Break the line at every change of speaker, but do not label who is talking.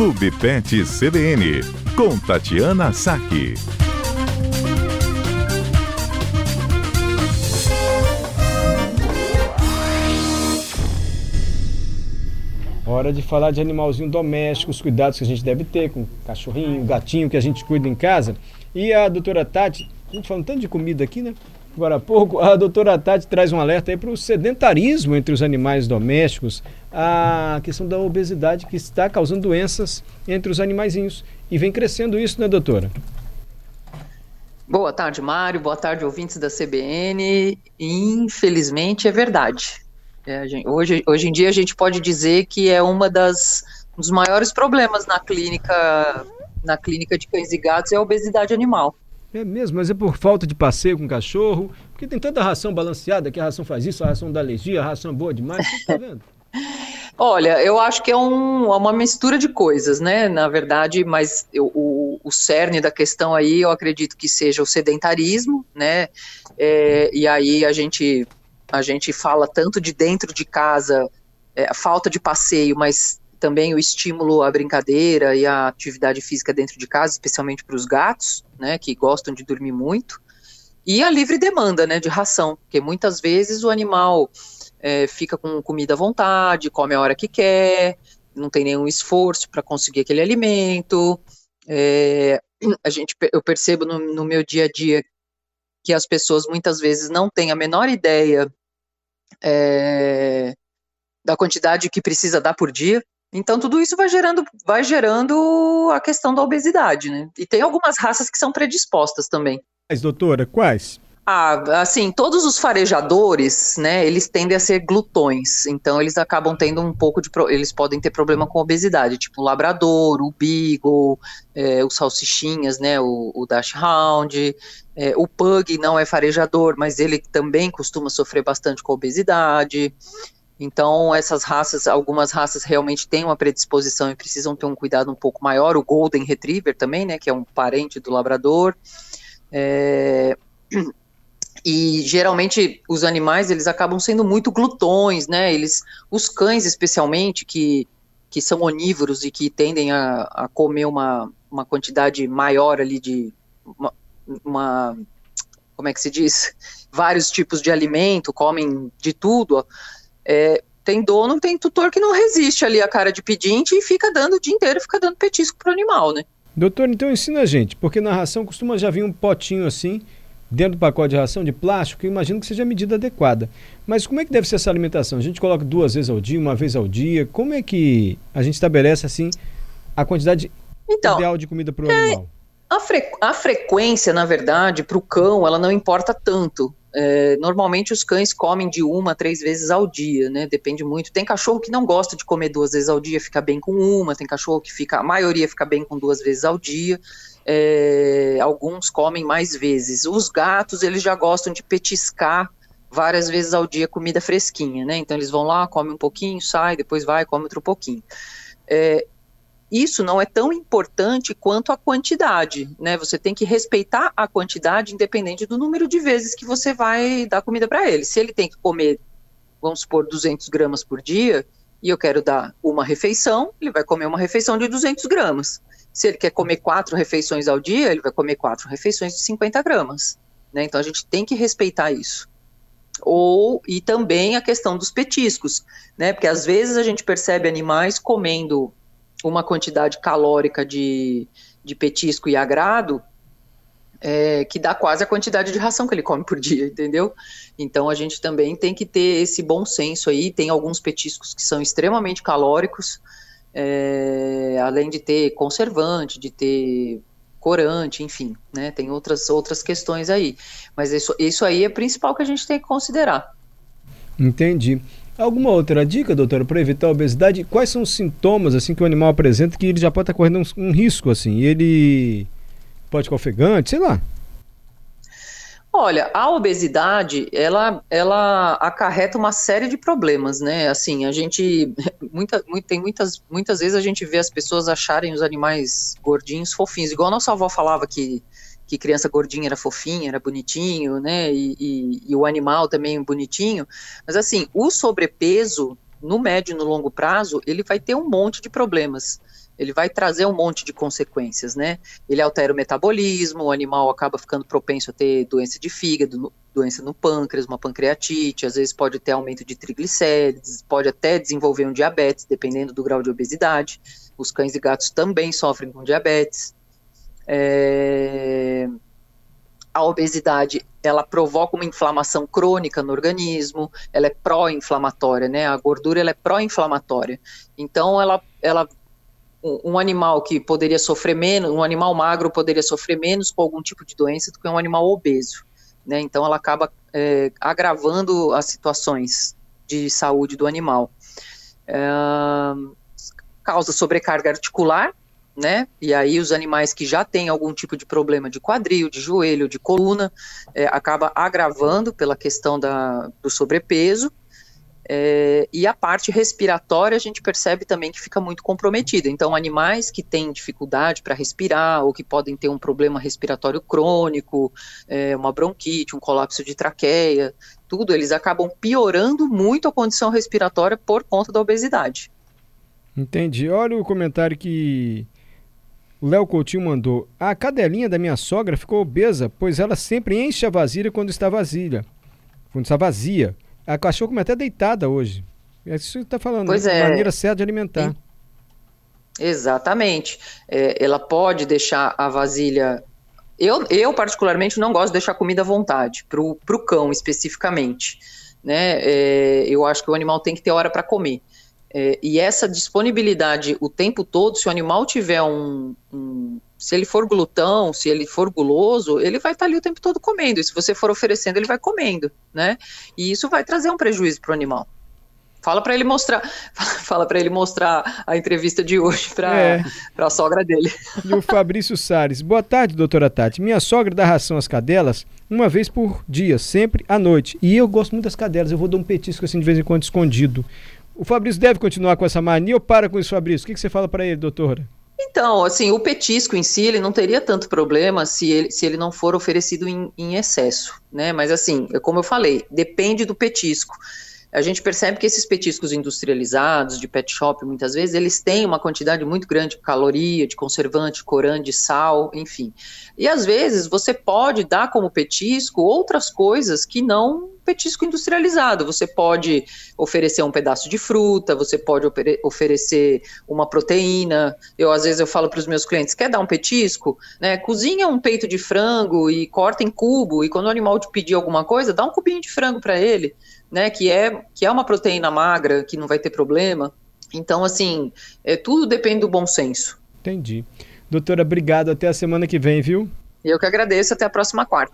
Clube Pet CBN, com Tatiana Saque.
Hora de falar de animalzinho doméstico, os cuidados que a gente deve ter com cachorrinho, gatinho que a gente cuida em casa. E a doutora Tati, a gente falando tanto de comida aqui, né? Agora há pouco, a doutora Tati traz um alerta aí para o sedentarismo entre os animais domésticos, a questão da obesidade que está causando doenças entre os animaizinhos. E vem crescendo isso, né, doutora?
Boa tarde, Mário. Boa tarde, ouvintes da CBN. Infelizmente é verdade. É, gente, hoje, hoje em dia a gente pode dizer que é uma das um dos maiores problemas na clínica na clínica de cães e gatos é a obesidade animal.
É mesmo, mas é por falta de passeio com cachorro, porque tem tanta ração balanceada que a ração faz isso, a ração da alergia, a ração boa demais, você tá vendo?
Olha, eu acho que é um, é uma mistura de coisas, né? Na verdade, mas eu, o, o cerne da questão aí, eu acredito que seja o sedentarismo, né? É, e aí a gente, a gente fala tanto de dentro de casa, é, falta de passeio, mas também o estímulo à brincadeira e à atividade física dentro de casa, especialmente para os gatos, né, que gostam de dormir muito, e a livre demanda, né, de ração, porque muitas vezes o animal é, fica com comida à vontade, come a hora que quer, não tem nenhum esforço para conseguir aquele alimento. É, a gente, eu percebo no, no meu dia a dia que as pessoas muitas vezes não têm a menor ideia é, da quantidade que precisa dar por dia. Então tudo isso vai gerando, vai gerando a questão da obesidade, né? E tem algumas raças que são predispostas também.
Mas doutora, quais?
Ah, assim, todos os farejadores, né, eles tendem a ser glutões, então eles acabam tendo um pouco de, eles podem ter problema com obesidade, tipo o labrador, o beagle, é, os salsichinhas, né, o, o dachshund, é, o pug não é farejador, mas ele também costuma sofrer bastante com obesidade, então, essas raças, algumas raças realmente têm uma predisposição e precisam ter um cuidado um pouco maior. O Golden Retriever também, né, que é um parente do Labrador. É... E geralmente os animais eles acabam sendo muito glutões, né? Eles, os cães especialmente que, que são onívoros e que tendem a, a comer uma, uma quantidade maior ali de uma, uma como é que se diz? Vários tipos de alimento, comem de tudo. É, tem dono, tem tutor que não resiste ali a cara de pedinte e fica dando o dia inteiro, fica dando petisco pro animal, né?
Doutor, então ensina a gente, porque na ração costuma já vir um potinho assim, dentro do pacote de ração de plástico, imagino que seja a medida adequada. Mas como é que deve ser essa alimentação? A gente coloca duas vezes ao dia, uma vez ao dia? Como é que a gente estabelece assim a quantidade então, ideal de comida para o é, animal?
A, fre a frequência, na verdade, para o cão, ela não importa tanto. É, normalmente os cães comem de uma a três vezes ao dia, né? Depende muito. Tem cachorro que não gosta de comer duas vezes ao dia, fica bem com uma. Tem cachorro que fica, a maioria fica bem com duas vezes ao dia. É, alguns comem mais vezes. Os gatos, eles já gostam de petiscar várias vezes ao dia comida fresquinha, né? Então eles vão lá, comem um pouquinho, sai, depois vai, come outro pouquinho. É, isso não é tão importante quanto a quantidade, né? Você tem que respeitar a quantidade independente do número de vezes que você vai dar comida para ele. Se ele tem que comer, vamos supor, 200 gramas por dia, e eu quero dar uma refeição, ele vai comer uma refeição de 200 gramas. Se ele quer comer quatro refeições ao dia, ele vai comer quatro refeições de 50 gramas. Né? Então a gente tem que respeitar isso. Ou e também a questão dos petiscos, né? Porque às vezes a gente percebe animais comendo uma quantidade calórica de, de petisco e agrado é, que dá quase a quantidade de ração que ele come por dia, entendeu? Então a gente também tem que ter esse bom senso aí. Tem alguns petiscos que são extremamente calóricos, é, além de ter conservante, de ter corante, enfim, né? Tem outras outras questões aí. Mas isso, isso aí é principal que a gente tem que considerar.
Entendi. Alguma outra dica, doutora, para evitar a obesidade? Quais são os sintomas assim que o animal apresenta que ele já pode estar correndo um, um risco assim? Ele pode ficar ofegante, sei lá.
Olha, a obesidade, ela, ela acarreta uma série de problemas, né? Assim, a gente, muita, muito, tem muitas, muitas vezes a gente vê as pessoas acharem os animais gordinhos fofinhos, igual a nossa avó falava que que criança gordinha era fofinha, era bonitinho, né? E, e, e, o animal também bonitinho. Mas assim, o sobrepeso no médio e no longo prazo, ele vai ter um monte de problemas. ele vai trazer um monte de consequências, né? Ele altera o metabolismo, o animal acaba ficando propenso a ter doença de fígado, doença no pâncreas, uma pancreatite, às vezes pode ter aumento de triglicérides, pode até desenvolver um diabetes, dependendo do grau de obesidade. Os cães e gatos também sofrem com diabetes. É... A obesidade, ela provoca uma inflamação crônica no organismo, ela é pró-inflamatória, né? A gordura, ela é pró-inflamatória. Então, ela, ela um animal que poderia sofrer menos, um animal magro poderia sofrer menos com algum tipo de doença do que um animal obeso. Né? Então, ela acaba é, agravando as situações de saúde do animal. É, causa sobrecarga articular, né? E aí os animais que já têm algum tipo de problema de quadril, de joelho, de coluna, é, acaba agravando pela questão da, do sobrepeso. É, e a parte respiratória a gente percebe também que fica muito comprometida. Então, animais que têm dificuldade para respirar ou que podem ter um problema respiratório crônico, é, uma bronquite, um colapso de traqueia, tudo, eles acabam piorando muito a condição respiratória por conta da obesidade.
Entendi. Olha o comentário que o Léo Coutinho mandou. A cadelinha da minha sogra ficou obesa, pois ela sempre enche a vasilha quando está vazia. Quando está vazia. A cachorro come até deitada hoje. É isso que você está falando,
pois né? é.
maneira certa de alimentar.
Exatamente. É, ela pode deixar a vasilha. Eu, eu, particularmente, não gosto de deixar comida à vontade, para o cão especificamente. Né? É, eu acho que o animal tem que ter hora para comer. É, e essa disponibilidade o tempo todo, se o animal tiver um, um, Se ele for glutão, se ele for guloso, ele vai estar ali o tempo todo comendo. E se você for oferecendo, ele vai comendo, né? E isso vai trazer um prejuízo para o animal. Fala para ele mostrar, fala para ele mostrar a entrevista de hoje para é. a sogra dele.
E o Fabrício Sales. Boa tarde, doutora Tati. Minha sogra dá ração às cadelas uma vez por dia, sempre à noite. E eu gosto muito das cadelas. Eu vou dar um petisco assim de vez em quando escondido. O Fabrício deve continuar com essa mania ou para com isso, Fabrício? O que, que você fala para ele, doutora?
Então, assim, o petisco em si, ele não teria tanto problema se ele, se ele não for oferecido em, em excesso, né? Mas, assim, como eu falei, depende do petisco a gente percebe que esses petiscos industrializados de pet shop, muitas vezes, eles têm uma quantidade muito grande de caloria, de conservante, corante, sal, enfim. E às vezes você pode dar como petisco outras coisas que não petisco industrializado. Você pode oferecer um pedaço de fruta, você pode oferecer uma proteína. Eu às vezes eu falo para os meus clientes, quer dar um petisco, né? Cozinha um peito de frango e corta em cubo e quando o animal te pedir alguma coisa, dá um cubinho de frango para ele né, que é que é uma proteína magra, que não vai ter problema. Então, assim, é, tudo depende do bom senso.
Entendi. Doutora, obrigado. Até a semana que vem, viu?
Eu que agradeço. Até a próxima quarta.